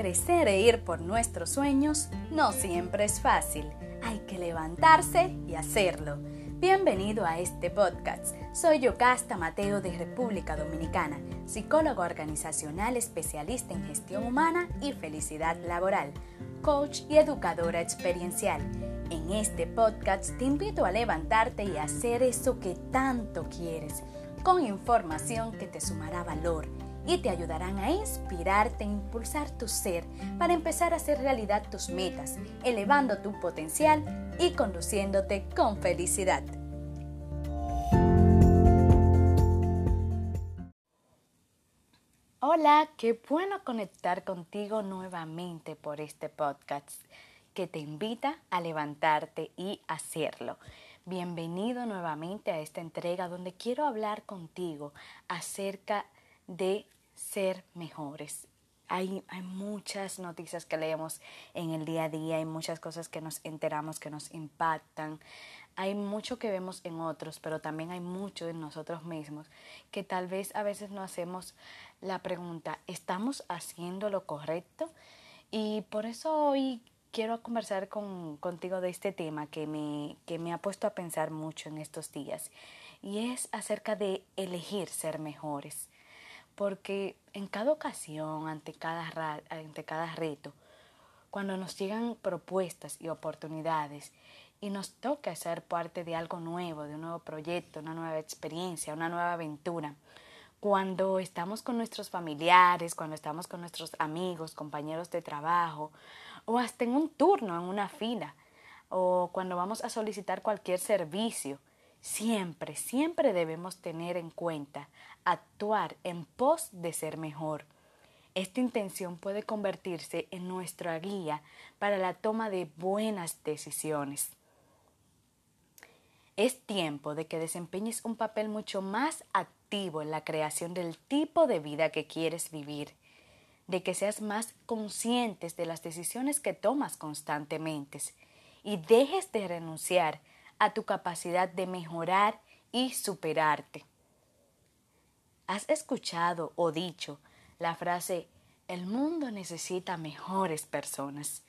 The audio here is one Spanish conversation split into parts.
Crecer e ir por nuestros sueños no siempre es fácil. Hay que levantarse y hacerlo. Bienvenido a este podcast. Soy Yocasta Mateo de República Dominicana, psicólogo organizacional especialista en gestión humana y felicidad laboral, coach y educadora experiencial. En este podcast te invito a levantarte y hacer eso que tanto quieres, con información que te sumará valor y te ayudarán a inspirarte e impulsar tu ser para empezar a hacer realidad tus metas, elevando tu potencial y conduciéndote con felicidad. Hola, qué bueno conectar contigo nuevamente por este podcast que te invita a levantarte y hacerlo. Bienvenido nuevamente a esta entrega donde quiero hablar contigo acerca de ser mejores. Hay, hay, muchas noticias que leemos en el día a día, hay muchas cosas que nos enteramos que nos impactan, hay mucho que vemos en otros, pero también hay mucho en nosotros mismos que tal vez a veces no hacemos la pregunta, ¿estamos haciendo lo correcto? Y por eso hoy quiero conversar con, contigo de este tema que me, que me ha puesto a pensar mucho en estos días y es acerca de elegir ser mejores porque en cada ocasión, ante cada, reto, cuando nos llegan propuestas y oportunidades y nos toca ser parte de algo nuevo, de un nuevo proyecto, una nueva experiencia, una nueva aventura, cuando estamos con nuestros familiares, cuando estamos con nuestros amigos, compañeros de trabajo, o hasta en un turno, en una fila, o cuando vamos a solicitar cualquier servicio, siempre, siempre debemos tener en cuenta actuar en pos de ser mejor. Esta intención puede convertirse en nuestra guía para la toma de buenas decisiones. Es tiempo de que desempeñes un papel mucho más activo en la creación del tipo de vida que quieres vivir, de que seas más conscientes de las decisiones que tomas constantemente y dejes de renunciar a tu capacidad de mejorar y superarte. ¿Has escuchado o dicho la frase el mundo necesita mejores personas?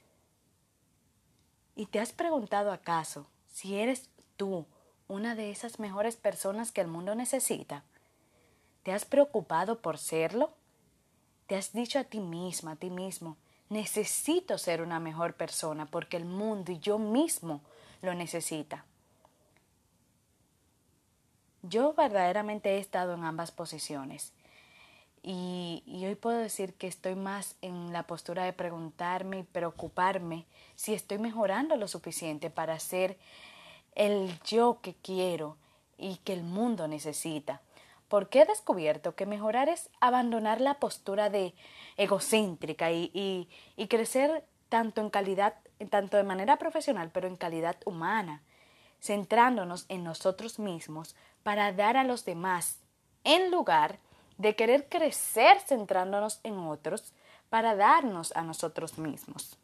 ¿Y te has preguntado acaso si eres tú una de esas mejores personas que el mundo necesita? ¿Te has preocupado por serlo? ¿Te has dicho a ti misma, a ti mismo, necesito ser una mejor persona porque el mundo y yo mismo lo necesita? Yo verdaderamente he estado en ambas posiciones y, hoy puedo decir que estoy más en la postura de preguntarme y preocuparme si estoy mejorando lo suficiente para ser el yo que quiero y que el mundo necesita. Porque he descubierto que mejorar es abandonar la postura de egocéntrica y, y, y crecer tanto en calidad, tanto de manera profesional, pero en calidad humana, centrándonos en nosotros mismos para dar a los demás, en lugar de querer crecer centrándonos en otros para darnos a nosotros mismos.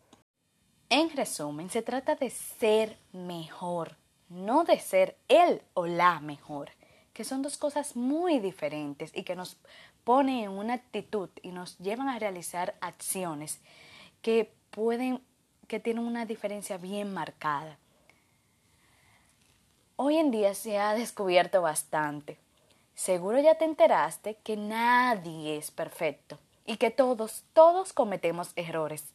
En resumen, se trata de ser mejor, no de ser el o la mejor, que son dos cosas muy diferentes y que nos ponen en una actitud y nos llevan a realizar acciones que pueden que tienen una diferencia bien marcada. Hoy en día se ha descubierto bastante. Seguro ya te enteraste que nadie es perfecto y que todos, todos cometemos errores.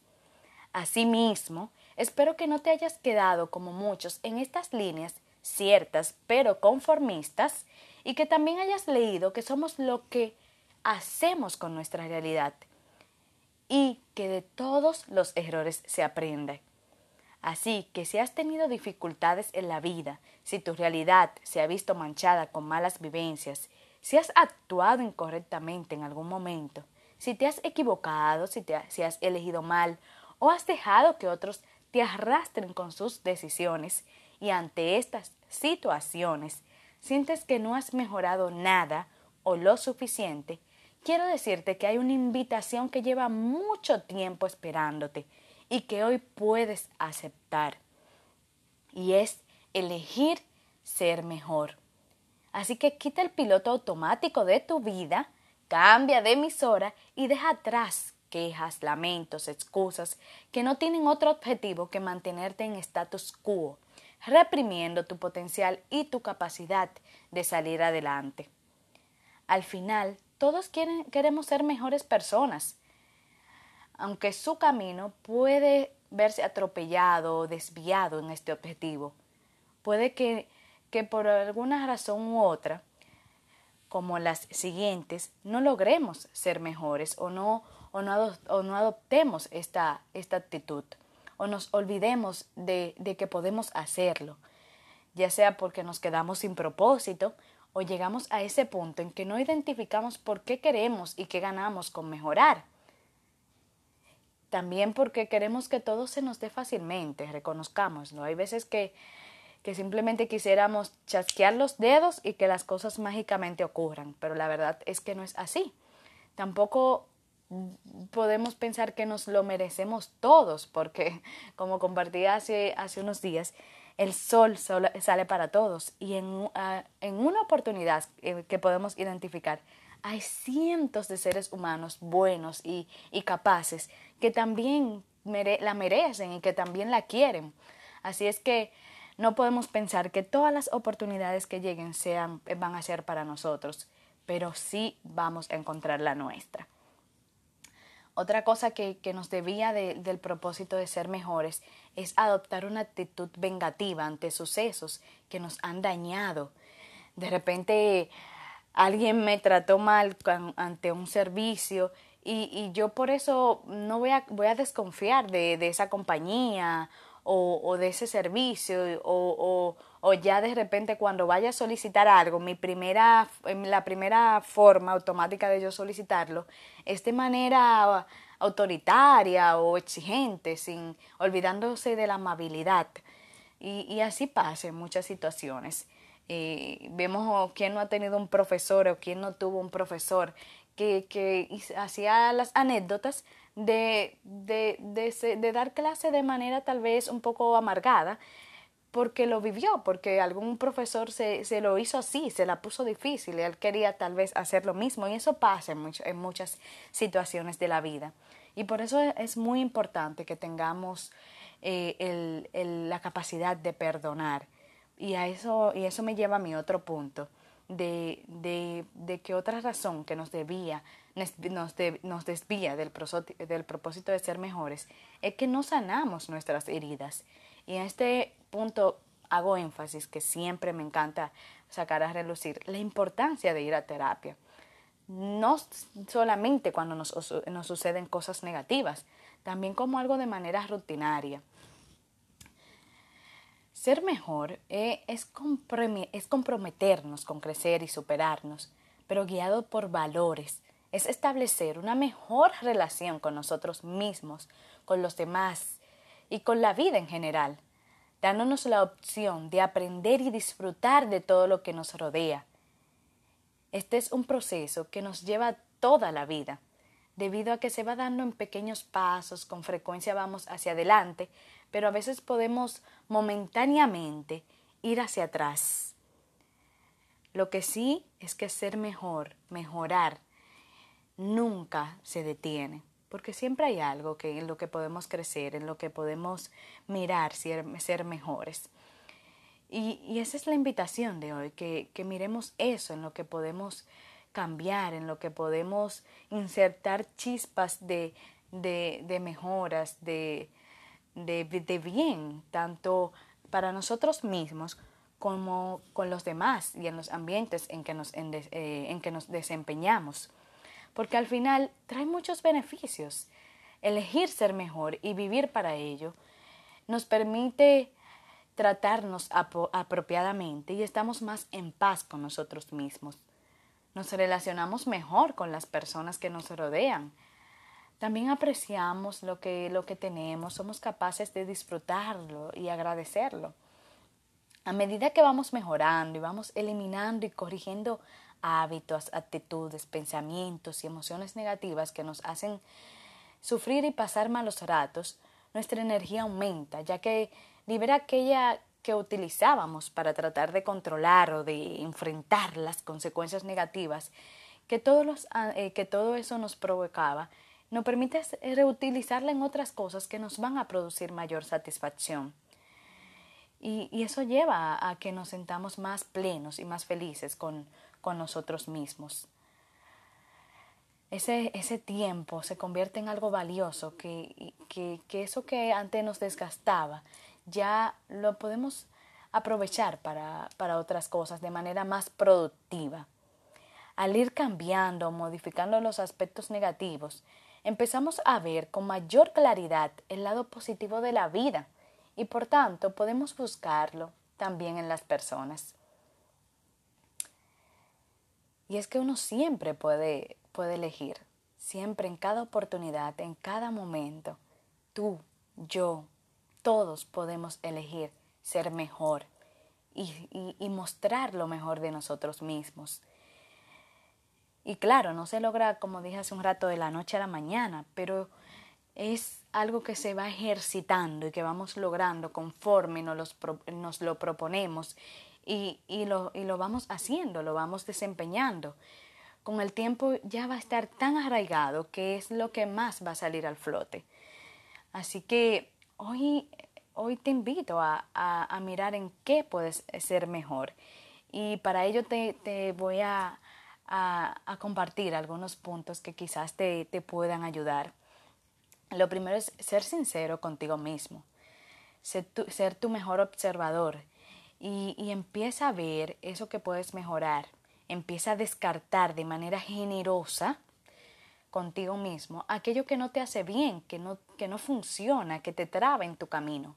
Asimismo, espero que no te hayas quedado como muchos en estas líneas ciertas pero conformistas y que también hayas leído que somos lo que hacemos con nuestra realidad y que de todos los errores se aprende. Así que si has tenido dificultades en la vida, si tu realidad se ha visto manchada con malas vivencias, si has actuado incorrectamente en algún momento, si te has equivocado, si, te has elegido mal o has dejado que otros te arrastren con sus decisiones y ante estas situaciones sientes que no has mejorado nada o lo suficiente, quiero decirte que hay una invitación que lleva mucho tiempo esperándote y que hoy puedes aceptar. Y es elegir ser mejor. Así que quita el piloto automático de tu vida, cambia de emisora y deja atrás quejas, lamentos, excusas, que no tienen otro objetivo que mantenerte en status quo, reprimiendo tu potencial y tu capacidad de salir adelante. Al final, todos quieren, queremos ser mejores personas, aunque su camino puede verse atropellado o desviado en este objetivo. Puede que, que por alguna razón u otra, como las siguientes, no logremos ser mejores o no, o no, o no adoptemos esta, esta actitud o nos olvidemos de, de que podemos hacerlo, ya sea porque nos quedamos sin propósito o llegamos a ese punto en que no identificamos por qué queremos y qué ganamos con mejorar. También porque queremos que todo se nos dé fácilmente, reconozcámoslo. Hay veces que, que simplemente quisiéramos chasquear los dedos y que las cosas mágicamente ocurran, pero la verdad es que no es así. Tampoco podemos pensar que nos lo merecemos todos, porque como compartí hace, hace unos días, el sol sale para todos y en, ah, en una oportunidad eh, que podemos identificar, hay cientos de seres humanos buenos y, y capaces que también la merecen y que también la quieren. Así es que no podemos pensar que todas las oportunidades que lleguen sean, van a ser para nosotros, pero sí vamos a encontrar la nuestra. Otra cosa que, que nos debía del propósito de ser mejores es adoptar una actitud vengativa ante sucesos que nos han dañado. De repente alguien me trató mal ante un servicio y, y yo por eso no voy a, voy a desconfiar de, esa compañía o, de ese servicio o, ya de repente cuando vaya a solicitar algo, mi primera, la primera forma automática de yo solicitarlo es de manera autoritaria o exigente, sin olvidándose de la amabilidad. Y, y así pasa en muchas situaciones. Eh, vemos quién no ha tenido un profesor o quién no tuvo un profesor que, hacía las anécdotas de, de, de, dar clase de manera tal vez un poco amargada, porque lo vivió, porque algún profesor se, se lo hizo así, se la puso difícil, y él quería tal vez hacer lo mismo, y eso pasa en, en muchas situaciones de la vida. Y por eso es muy importante que tengamos eh, el, el, la capacidad de perdonar. Y, a eso, y eso me lleva a mi otro punto de, de, de que otra razón que nos debía, nos, de, nos desvía del, del propósito de ser mejores es que no sanamos nuestras heridas. Y en este punto hago énfasis que siempre me encanta sacar a relucir la importancia de ir a terapia. No solamente cuando nos, nos suceden cosas negativas, también como algo de manera rutinaria. Ser mejor eh, es, es comprometernos con crecer y superarnos, pero guiado por valores. Es establecer una mejor relación con nosotros mismos, con los demás y con la vida en general, dándonos la opción de aprender y disfrutar de todo lo que nos rodea. Este es un proceso que nos lleva toda la vida, debido a que se va dando en pequeños pasos, con frecuencia vamos hacia adelante, pero a veces podemos momentáneamente ir hacia atrás. Lo que sí es que ser mejor, mejorar, nunca se detiene, porque siempre hay algo que, en lo que podemos crecer, en lo que podemos mirar, ser, mejores. Y, esa es la invitación de hoy, que, que miremos eso, en lo que podemos cambiar, en lo que podemos insertar chispas de, de mejoras, de, de, de bien, tanto para nosotros mismos como con los demás y en los ambientes en que nos, en, eh, en que nos desempeñamos. Porque al final trae muchos beneficios. Elegir ser mejor y vivir para ello nos permite tratarnos apropiadamente y estamos más en paz con nosotros mismos. Nos relacionamos mejor con las personas que nos rodean, también apreciamos lo que, lo que tenemos, somos capaces de disfrutarlo y agradecerlo. A medida que vamos mejorando y vamos eliminando y corrigiendo hábitos, actitudes, pensamientos y emociones negativas que nos hacen sufrir y pasar malos ratos, nuestra energía aumenta, ya que libera aquella que utilizábamos para tratar de controlar o de enfrentar las consecuencias negativas que, todos los, eh, que todo eso nos provocaba nos permite reutilizarla en otras cosas que nos van a producir mayor satisfacción. Y, eso lleva a, que nos sentamos más plenos y más felices con, nosotros mismos. Ese, ese, tiempo se convierte en algo valioso, que, que, que, eso que antes nos desgastaba, ya lo podemos aprovechar para, para otras cosas de manera más productiva. Al ir cambiando, modificando los aspectos negativos, empezamos a ver con mayor claridad el lado positivo de la vida y por tanto podemos buscarlo también en las personas. Y es que uno siempre puede, puede elegir, siempre en cada oportunidad, en cada momento, tú, yo, todos podemos elegir ser mejor y, y, mostrar lo mejor de nosotros mismos. Y claro, no se logra, como dije hace un rato, de la noche a la mañana, pero es algo que se va ejercitando y que vamos logrando conforme nos, lo proponemos y, y, lo, y lo vamos haciendo, lo vamos desempeñando. Con el tiempo ya va a estar tan arraigado que es lo que más va a salir al flote. Así que hoy, hoy te invito a, a, mirar en qué puedes ser mejor. Y para ello te, te voy a, a, compartir algunos puntos que quizás te, te puedan ayudar. Lo primero es ser sincero contigo mismo, ser tu, ser tu mejor observador y, y empieza a ver eso que puedes mejorar, empieza a descartar de manera generosa contigo mismo aquello que no te hace bien, que no, que no funciona, que te traba en tu camino.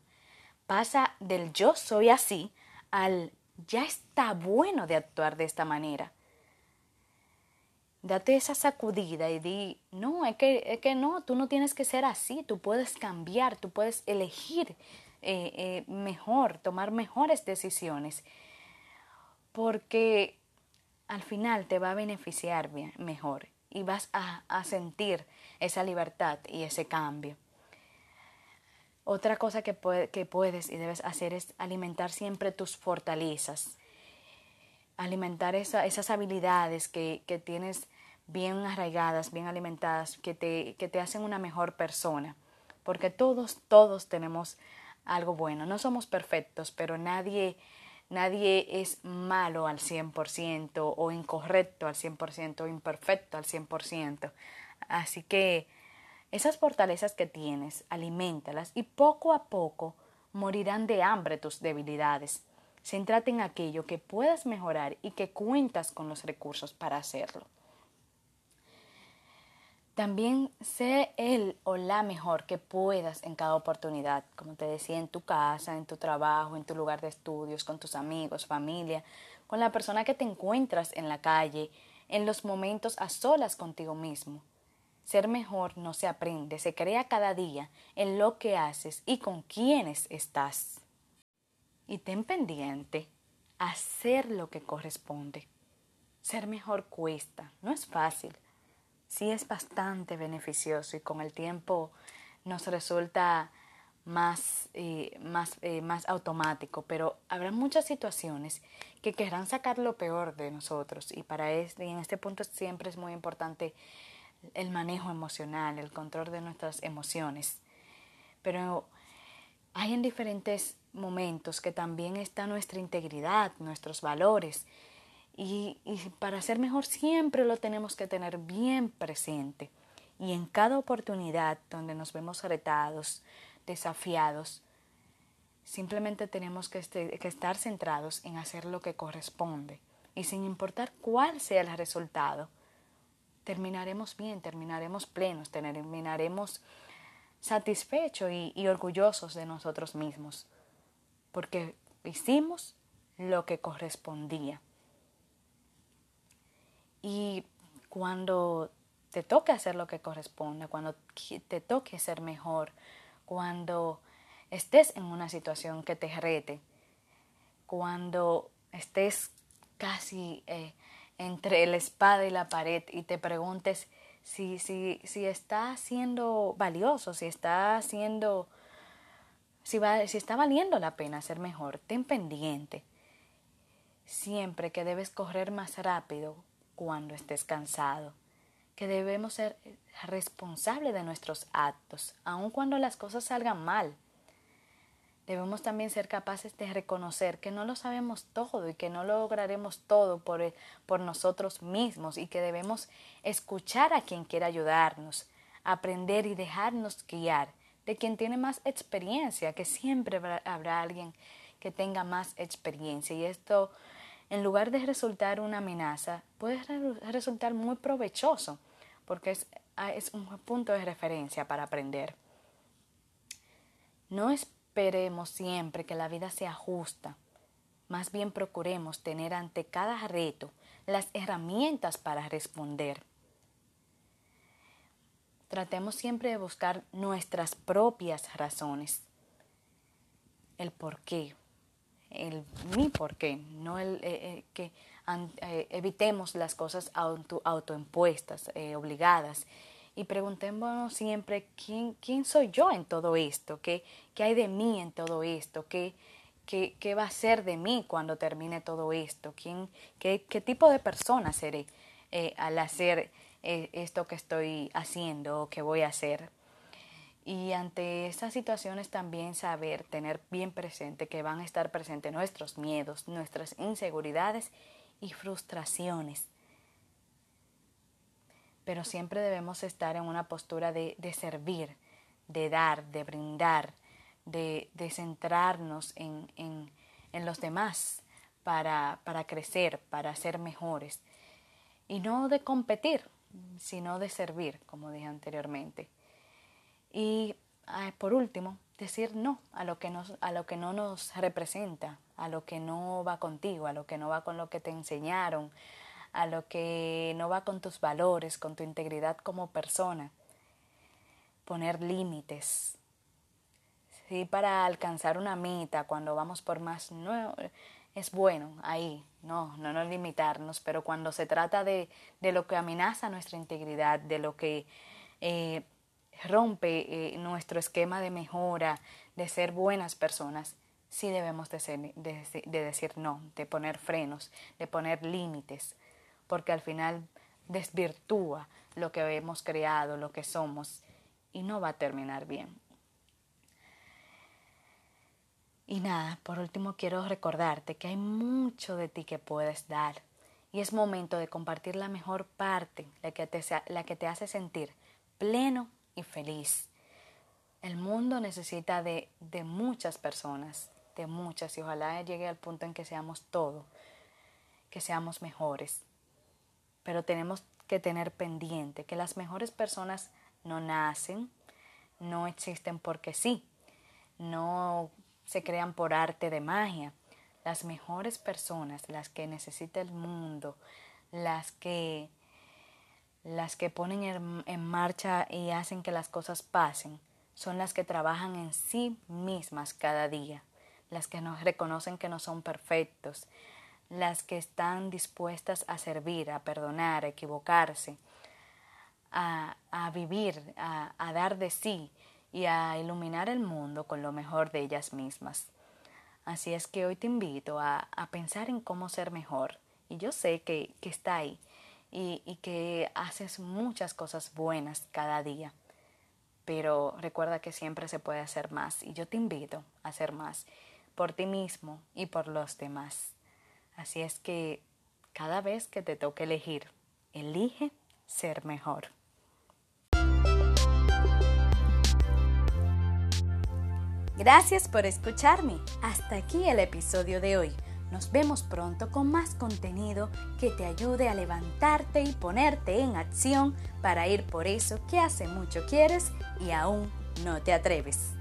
Pasa del yo soy así al ya está bueno de actuar de esta manera date esa sacudida y di, no, es que, es que no, tú no tienes que ser así, tú puedes cambiar, tú puedes elegir eh, eh, mejor, tomar mejores decisiones, porque al final te va a beneficiar bien, mejor y vas a, a sentir esa libertad y ese cambio. Otra cosa que, que puedes y debes hacer es alimentar siempre tus fortalezas, alimentar esa, esas habilidades que, que tienes bien arraigadas, bien alimentadas, que te, que te hacen una mejor persona. Porque todos, todos tenemos algo bueno. No somos perfectos, pero nadie, nadie es malo al 100% o incorrecto al 100% o imperfecto al 100%. Así que esas fortalezas que tienes, alimentalas y poco a poco morirán de hambre tus debilidades. Céntrate en aquello que puedas mejorar y que cuentas con los recursos para hacerlo. También sé el o la mejor que puedas en cada oportunidad, como te decía, en tu casa, en tu trabajo, en tu lugar de estudios, con tus amigos, familia, con la persona que te encuentras en la calle, en los momentos a solas contigo mismo. Ser mejor no se aprende, se crea cada día en lo que haces y con quienes estás. Y ten pendiente hacer lo que corresponde. Ser mejor cuesta, no es fácil sí es bastante beneficioso y con el tiempo nos resulta más, eh, más, eh, más automático, pero habrá muchas situaciones que querrán sacar lo peor de nosotros y para este, y en este punto siempre es muy importante el manejo emocional, el control de nuestras emociones. Pero hay en diferentes momentos que también está nuestra integridad, nuestros valores, y, para ser mejor siempre lo tenemos que tener bien presente. Y en cada oportunidad donde nos vemos retados, desafiados, simplemente tenemos que, este, que estar centrados en hacer lo que corresponde. Y sin importar cuál sea el resultado, terminaremos bien, terminaremos plenos, terminaremos satisfechos y, y, orgullosos de nosotros mismos, porque hicimos lo que correspondía. Y cuando te toque hacer lo que corresponde, cuando te toque ser mejor, cuando estés en una situación que te rete, cuando estés casi eh, entre la espada y la pared y te preguntes si, si, si está siendo valioso, si está siendo, si, va, si está valiendo la pena ser mejor, ten pendiente. Siempre que debes correr más rápido cuando estés cansado. que debemos ser responsables de nuestros actos, aun cuando las cosas salgan mal. Debemos también ser capaces de reconocer que no lo sabemos todo y que no lograremos todo por, eh, por nosotros mismos y que debemos escuchar a quien quiera ayudarnos, aprender y dejarnos guiar de quien tiene más experiencia, que siempre habrá alguien que tenga más experiencia y esto en lugar de resultar una amenaza puede resultar muy provechoso porque es, ah, es un punto de referencia para aprender. No es esperemos siempre que la vida sea justa. Más bien procuremos tener ante cada reto las herramientas para responder. Tratemos siempre de buscar nuestras propias razones. El por qué, el mi por qué, no el eh, eh, que eh, evitemos las cosas auto, autoimpuestas, obligadas. Y preguntémonos siempre quién, quién soy yo en todo esto, qué, qué hay de mí en todo esto, qué, qué, qué va a ser de mí cuando termine todo esto, ¿Quién, qué, qué tipo de persona seré al hacer esto que estoy haciendo o que voy a hacer. Y ante estas situaciones también saber, tener bien presente que van a estar presentes nuestros miedos, nuestras inseguridades y frustraciones pero siempre debemos estar en una postura de, servir, de dar, de brindar, de, centrarnos en, los demás para, crecer, para ser mejores. Y no de competir, sino de servir, como dije anteriormente. Y por último, decir no a lo, que a lo que no nos representa, a lo que no va contigo, a lo que no va con lo que te enseñaron, a lo que no va con tus valores, con tu integridad como persona. Poner límites. Sí, para alcanzar una meta, cuando vamos por más, no es bueno ahí, no, no nos limitarnos, pero cuando se trata de, de lo que amenaza nuestra integridad, de lo que eh, rompe eh, nuestro esquema de mejora, de ser buenas personas, sí debemos de, de decir no, de poner frenos, de poner límites, porque al final desvirtúa lo que hemos creado, lo que somos, y no va a terminar bien. Y nada, por último quiero recordarte que hay mucho de ti que puedes dar y es momento de compartir la mejor parte, la que te, la que te hace sentir pleno y feliz. El mundo necesita de, de muchas personas, de muchas, y ojalá llegue al punto en que seamos todos, que seamos mejores pero tenemos que tener pendiente que las mejores personas no nacen, no existen porque sí, no se crean por arte de magia. Las mejores personas, las que necesita el mundo, las que las que ponen en, marcha y hacen que las cosas pasen, son las que trabajan en sí mismas cada día, las que nos reconocen que no son perfectos, las que están dispuestas a servir, a perdonar, a equivocarse, a, vivir, a, dar de sí y a iluminar el mundo con lo mejor de ellas mismas. Así es que hoy te invito a, pensar en cómo ser mejor. Y yo sé que, está ahí y, que haces muchas cosas buenas cada día. Pero recuerda que siempre se puede hacer más y yo te invito a hacer más por ti mismo y por los demás. Así es que cada vez que te toque elegir, elige ser mejor. Gracias por escucharme. Hasta aquí el episodio de hoy. Nos vemos pronto con más contenido que te ayude a levantarte y ponerte en acción para ir por eso que hace mucho quieres y aún no te atreves.